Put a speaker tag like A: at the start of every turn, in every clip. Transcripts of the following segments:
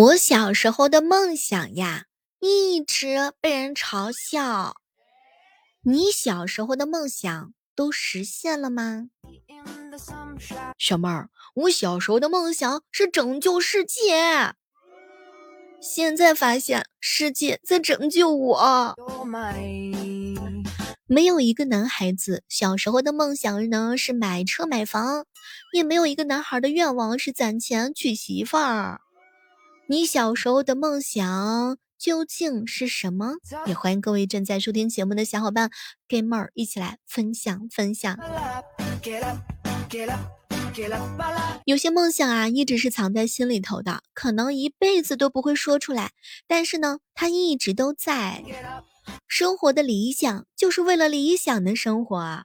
A: 我小时候的梦想呀，一直被人嘲笑。你小时候的梦想都实现了吗？小妹儿，我小时候的梦想是拯救世界。现在发现世界在拯救我。没有一个男孩子小时候的梦想呢是买车买房，也没有一个男孩的愿望是攒钱娶媳妇儿。你小时候的梦想究竟是什么？也欢迎各位正在收听节目的小伙伴，跟妹儿一起来分享分享。有些梦想啊，一直是藏在心里头的，可能一辈子都不会说出来，但是呢，它一直都在。生活的理想就是为了理想的生活啊。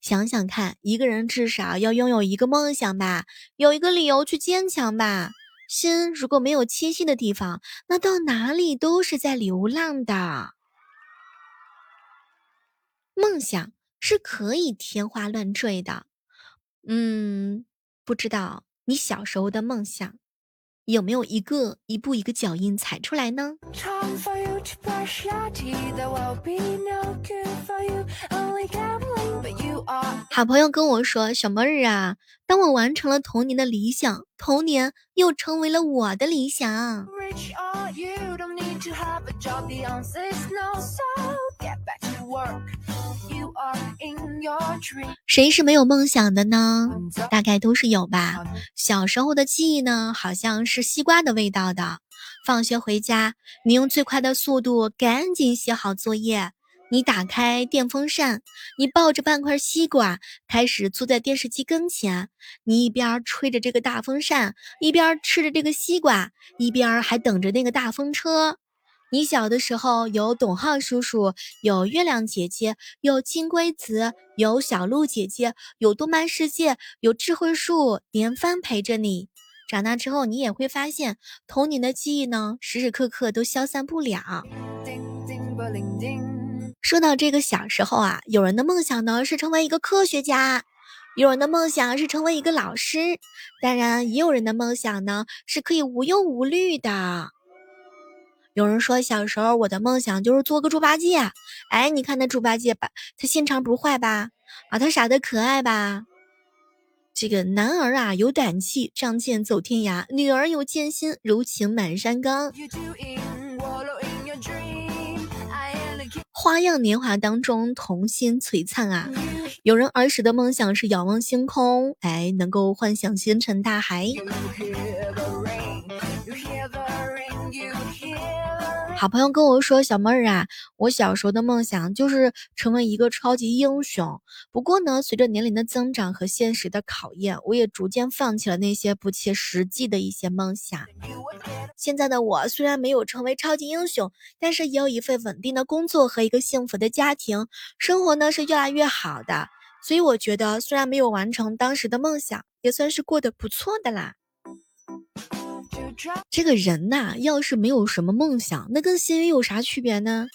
A: 想想看，一个人至少要拥有一个梦想吧，有一个理由去坚强吧。心如果没有栖息的地方，那到哪里都是在流浪的。梦想是可以天花乱坠的，嗯，不知道你小时候的梦想有没有一个一步一个脚印踩出来呢？好朋友跟我说：“小妹儿啊，当我完成了童年的理想，童年又成为了我的理想。”谁是没有梦想的呢？大概都是有吧。小时候的记忆呢，好像是西瓜的味道的。放学回家，你用最快的速度赶紧写好作业。你打开电风扇，你抱着半块西瓜，开始坐在电视机跟前。你一边吹着这个大风扇，一边吃着这个西瓜，一边还等着那个大风车。你小的时候有董浩叔叔，有月亮姐姐，有金龟子，有小鹿姐姐，有动漫世界，有智慧树连番陪着你。长大之后，你也会发现童年的记忆呢，时时刻刻都消散不了。说到这个小时候啊，有人的梦想呢是成为一个科学家，有人的梦想是成为一个老师，当然也有人的梦想呢是可以无忧无虑的。有人说小时候我的梦想就是做个猪八戒，哎，你看那猪八戒吧，他心肠不坏吧？啊，他傻的可爱吧？这个男儿啊有胆气，仗剑走天涯；女儿有剑心，柔情满山岗。花样年华当中，童心璀璨啊！有人儿时的梦想是仰望星空，哎，能够幻想星辰大海。好朋友跟我说：“小妹儿啊，我小时候的梦想就是成为一个超级英雄。不过呢，随着年龄的增长和现实的考验，我也逐渐放弃了那些不切实际的一些梦想。现在的我虽然没有成为超级英雄，但是也有一份稳定的工作和一个幸福的家庭，生活呢是越来越好的。所以我觉得，虽然没有完成当时的梦想，也算是过得不错的啦。”这个人呐，要是没有什么梦想，那跟咸鱼有啥区别呢？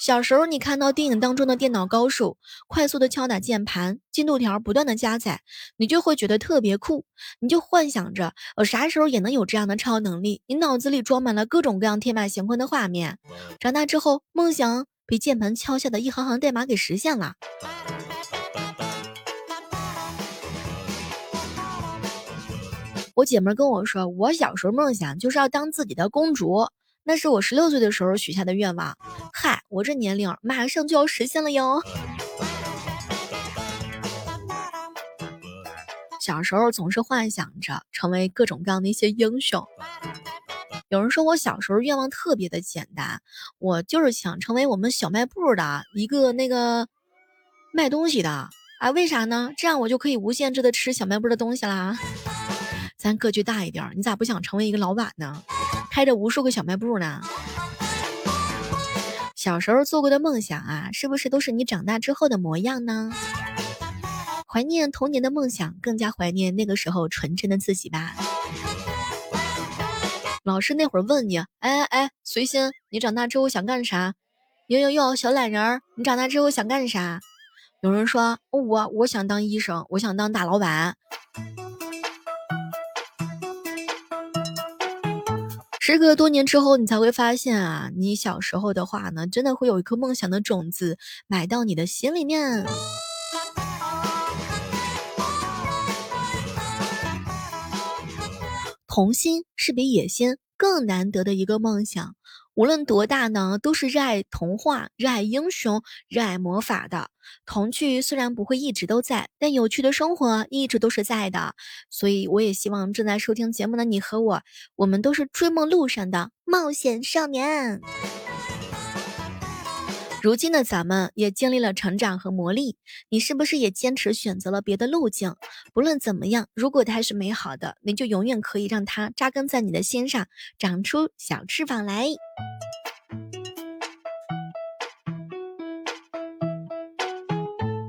A: 小时候你看到电影当中的电脑高手，快速的敲打键盘，进度条不断的加载，你就会觉得特别酷，你就幻想着我啥时候也能有这样的超能力，你脑子里装满了各种各样天马行空的画面。长大之后，梦想被键盘敲下的一行行代码给实现了。我姐妹跟我说，我小时候梦想就是要当自己的公主，那是我十六岁的时候许下的愿望。嗨，我这年龄马上就要实现了哟。小时候总是幻想着成为各种各样的一些英雄。有人说我小时候愿望特别的简单，我就是想成为我们小卖部的一个那个卖东西的啊？为啥呢？这样我就可以无限制的吃小卖部的东西啦。咱格局大一点，你咋不想成为一个老板呢？开着无数个小卖部呢？小时候做过的梦想啊，是不是都是你长大之后的模样呢？怀念童年的梦想，更加怀念那个时候纯真的自己吧。老师那会儿问你，哎哎，随心，你长大之后想干啥？哟哟哟，小懒人儿，你长大之后想干啥？有人说，我我想当医生，我想当大老板。时隔多年之后，你才会发现啊，你小时候的话呢，真的会有一颗梦想的种子埋到你的心里面。童心是比野心更难得的一个梦想。无论多大呢，都是热爱童话、热爱英雄、热爱魔法的。童趣虽然不会一直都在，但有趣的生活一直都是在的。所以，我也希望正在收听节目的你和我，我们都是追梦路上的冒险少年。如今的咱们也经历了成长和磨砺，你是不是也坚持选择了别的路径？不论怎么样，如果它是美好的，你就永远可以让它扎根在你的心上，长出小翅膀来。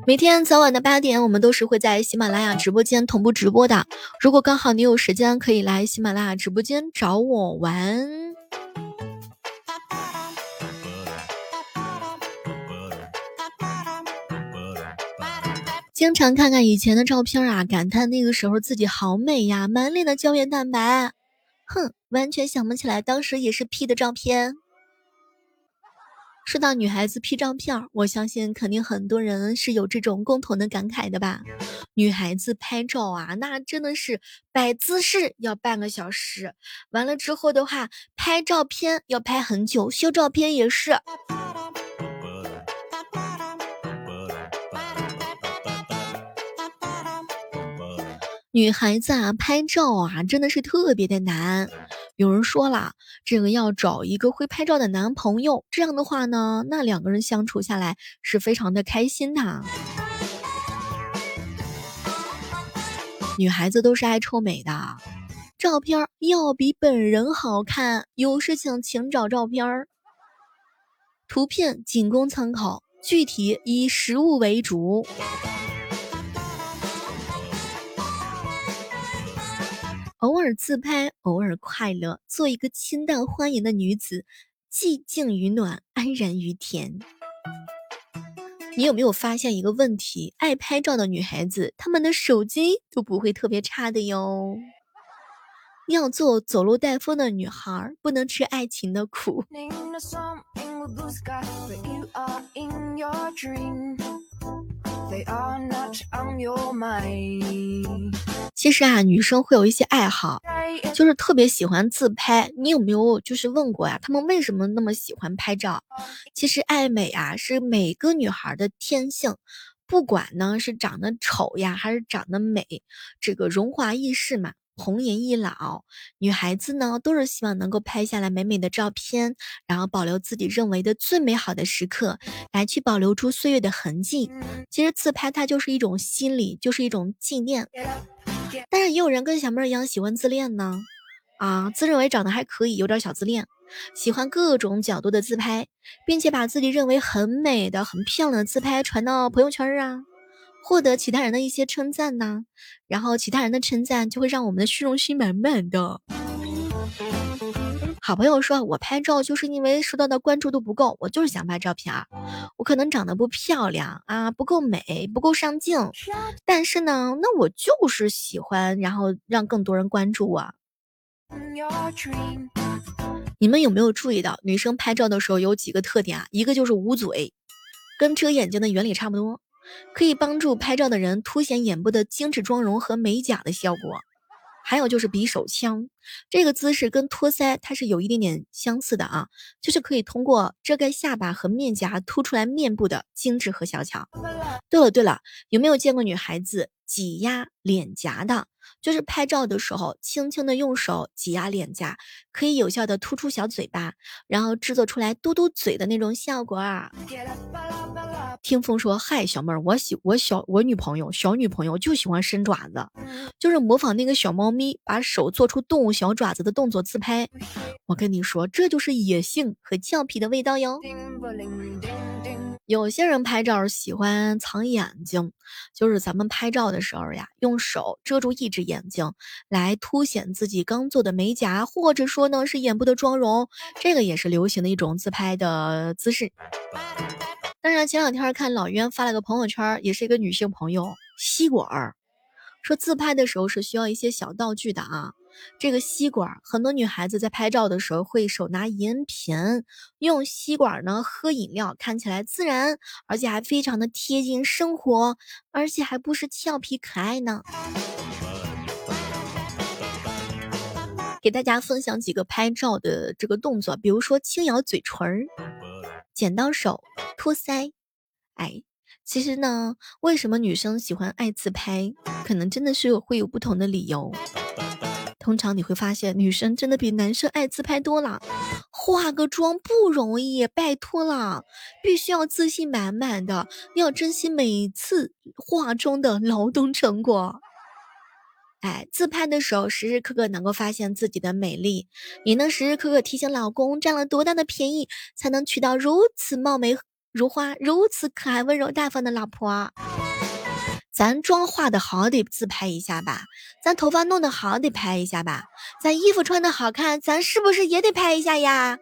A: 每天早晚的八点，我们都是会在喜马拉雅直播间同步直播的。如果刚好你有时间，可以来喜马拉雅直播间找我玩。经常看看以前的照片啊，感叹那个时候自己好美呀，满脸的胶原蛋白。哼，完全想不起来当时也是 P 的照片。说到女孩子 P 照片，我相信肯定很多人是有这种共同的感慨的吧。女孩子拍照啊，那真的是摆姿势要半个小时，完了之后的话，拍照片要拍很久，修照片也是。女孩子啊，拍照啊，真的是特别的难。有人说了，这个要找一个会拍照的男朋友，这样的话呢，那两个人相处下来是非常的开心的。女孩子都是爱臭美的，照片要比本人好看。有事情请找照片儿，图片仅供参考，具体以实物为主。偶尔自拍，偶尔快乐，做一个清淡欢颜的女子，寂静于暖，安然于甜。你有没有发现一个问题？爱拍照的女孩子，她们的手机都不会特别差的哟。要做走路带风的女孩，不能吃爱情的苦。其实啊，女生会有一些爱好，就是特别喜欢自拍。你有没有就是问过呀？她们为什么那么喜欢拍照？其实爱美啊，是每个女孩的天性，不管呢是长得丑呀，还是长得美，这个荣华易逝嘛。红颜易老，女孩子呢都是希望能够拍下来美美的照片，然后保留自己认为的最美好的时刻，来去保留出岁月的痕迹。其实自拍它就是一种心理，就是一种纪念。但是也有人跟小妹儿一样喜欢自恋呢，啊，自认为长得还可以，有点小自恋，喜欢各种角度的自拍，并且把自己认为很美的、很漂亮的自拍传到朋友圈啊。获得其他人的一些称赞呢，然后其他人的称赞就会让我们的虚荣心满满的。好朋友说，我拍照就是因为受到的关注度不够，我就是想拍照片儿。我可能长得不漂亮啊，不够美，不够上镜，但是呢，那我就是喜欢，然后让更多人关注我。你们有没有注意到，女生拍照的时候有几个特点啊？一个就是捂嘴，跟遮眼睛的原理差不多。可以帮助拍照的人凸显眼部的精致妆容和美甲的效果，还有就是比手枪这个姿势跟托腮它是有一点点相似的啊，就是可以通过遮盖下巴和面颊凸出来面部的精致和小巧。对了对了，有没有见过女孩子挤压脸颊的？就是拍照的时候，轻轻的用手挤压脸颊，可以有效的突出小嘴巴，然后制作出来嘟嘟嘴的那种效果啊。听风说，嗨，小妹儿，我喜我小我女朋友小女朋友就喜欢伸爪子，就是模仿那个小猫咪，把手做出动物小爪子的动作自拍。我跟你说，这就是野性和俏皮的味道哟。有些人拍照喜欢藏眼睛，就是咱们拍照的时候呀，用手遮住一只眼睛，来凸显自己刚做的美甲，或者说呢是眼部的妆容，这个也是流行的一种自拍的姿势。当然，前两天看老冤发了个朋友圈，也是一个女性朋友吸管儿，说自拍的时候是需要一些小道具的啊，这个吸管，很多女孩子在拍照的时候会手拿饮品，用吸管呢喝饮料，看起来自然，而且还非常的贴近生活，而且还不是俏皮可爱呢。给大家分享几个拍照的这个动作，比如说轻咬嘴唇儿、剪刀手、托腮。哎，其实呢，为什么女生喜欢爱自拍？可能真的是会有不同的理由。通常你会发现，女生真的比男生爱自拍多了。化个妆不容易，拜托了，必须要自信满满的，要珍惜每次化妆的劳动成果。哎，自拍的时候时时刻刻能够发现自己的美丽，也能时时刻刻提醒老公占了多大的便宜，才能娶到如此貌美如花、如此可爱温柔大方的老婆。咱妆化的好得自拍一下吧，咱头发弄得好得拍一下吧，咱衣服穿的好看，咱是不是也得拍一下呀？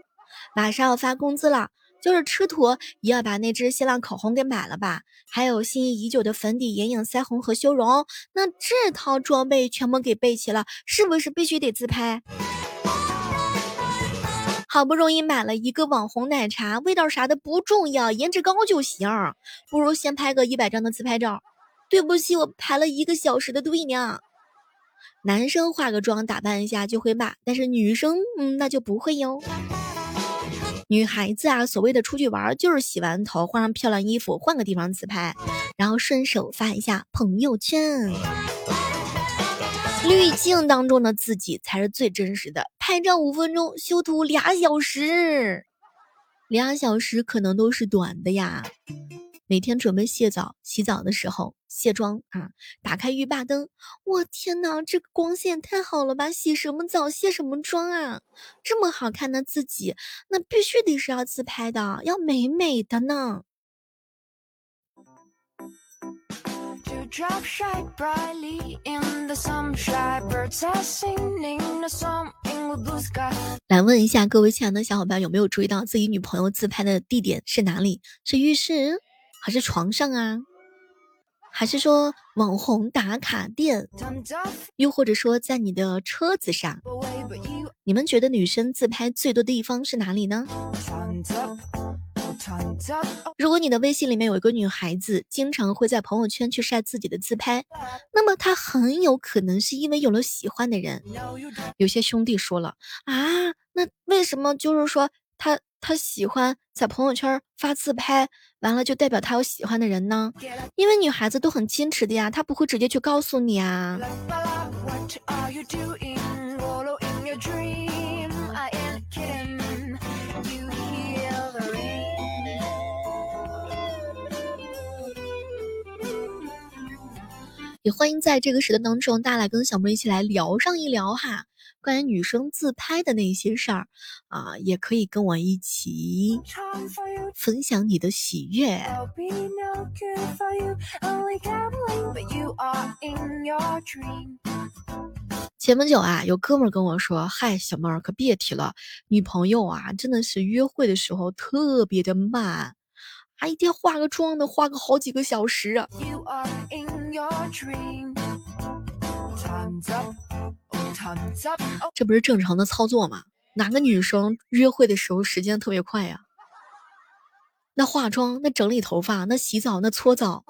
A: 马上要发工资了。就是吃土也要把那支限量口红给买了吧，还有心仪已久的粉底、眼影、腮红和修容，那这套装备全部给备齐了，是不是必须得自拍？好不容易买了一个网红奶茶，味道啥的不重要，颜值高就行，不如先拍个一百张的自拍照。对不起，我排了一个小时的队呢。男生化个妆打扮一下就会骂，但是女生嗯那就不会哟。女孩子啊，所谓的出去玩，就是洗完头，换上漂亮衣服，换个地方自拍，然后顺手发一下朋友圈。滤镜当中的自己才是最真实的。拍照五分钟，修图俩小时，俩小时可能都是短的呀。每天准备卸澡，洗澡的时候卸妆啊，打开浴霸灯，我天哪，这个光线太好了吧！洗什么澡，卸什么妆啊？这么好看的自己，那必须得是要自拍的，要美美的呢。来问一下各位亲爱的小伙伴，有没有注意到自己女朋友自拍的地点是哪里？是浴室？还是床上啊，还是说网红打卡店，又或者说在你的车子上？你们觉得女生自拍最多的地方是哪里呢？如果你的微信里面有一个女孩子，经常会在朋友圈去晒自己的自拍，那么她很有可能是因为有了喜欢的人。有些兄弟说了啊，那为什么就是说她？他喜欢在朋友圈发自拍，完了就代表他有喜欢的人呢？因为女孩子都很矜持的呀，她不会直接去告诉你啊。也欢迎在这个时段当中，大家来跟小妹一起来聊上一聊哈。关于女生自拍的那些事儿啊，也可以跟我一起分享你的喜悦。前不久啊，有哥们跟我说：“嗨，小妹儿可别提了，女朋友啊，真的是约会的时候特别的慢，啊，一天化个妆得化个好几个小时啊。”这不是正常的操作吗？哪个女生约会的时候时间特别快呀？那化妆、那整理头发、那洗澡、那搓澡，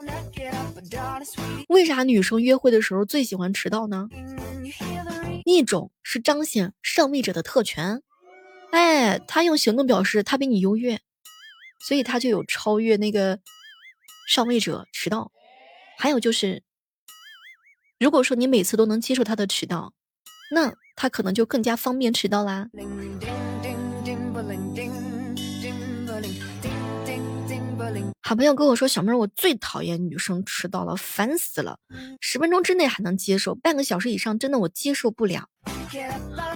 A: 为啥女生约会的时候最喜欢迟到呢？一种是彰显上位者的特权，哎，他用行动表示他比你优越，所以他就有超越那个上位者迟到。还有就是。如果说你每次都能接受他的迟到，那他可能就更加方便迟到啦。好朋友跟我说：“小妹儿，我最讨厌女生迟到了，烦死了！十分钟之内还能接受，半个小时以上真的我接受不了。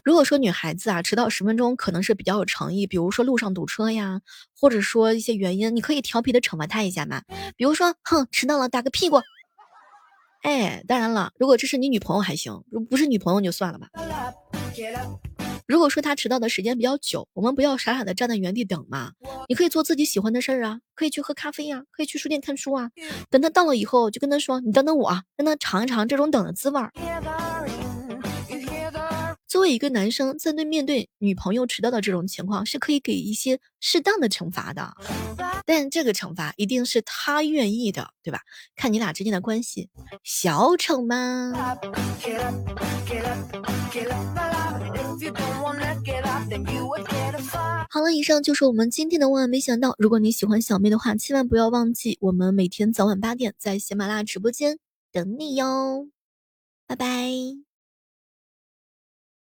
A: 如果说女孩子啊迟到十分钟，可能是比较有诚意，比如说路上堵车呀，或者说一些原因，你可以调皮的惩罚她一下嘛，比如说，哼，迟到了打个屁股。”哎，当然了，如果这是你女朋友还行，如不是女朋友就算了吧。如果说他迟到的时间比较久，我们不要傻傻的站在原地等嘛，你可以做自己喜欢的事儿啊，可以去喝咖啡呀，可以去书店看书啊。等他到了以后，就跟他说：“你等等我，让他尝一尝这种等的滋味儿。”作为一个男生，在对面对女朋友迟到的这种情况，是可以给一些适当的惩罚的，但这个惩罚一定是他愿意的，对吧？看你俩之间的关系，小惩吗？好了，以上就是我们今天的万万没想到。如果你喜欢小妹的话，千万不要忘记，我们每天早晚八点在喜马拉雅直播间等你哟。拜拜。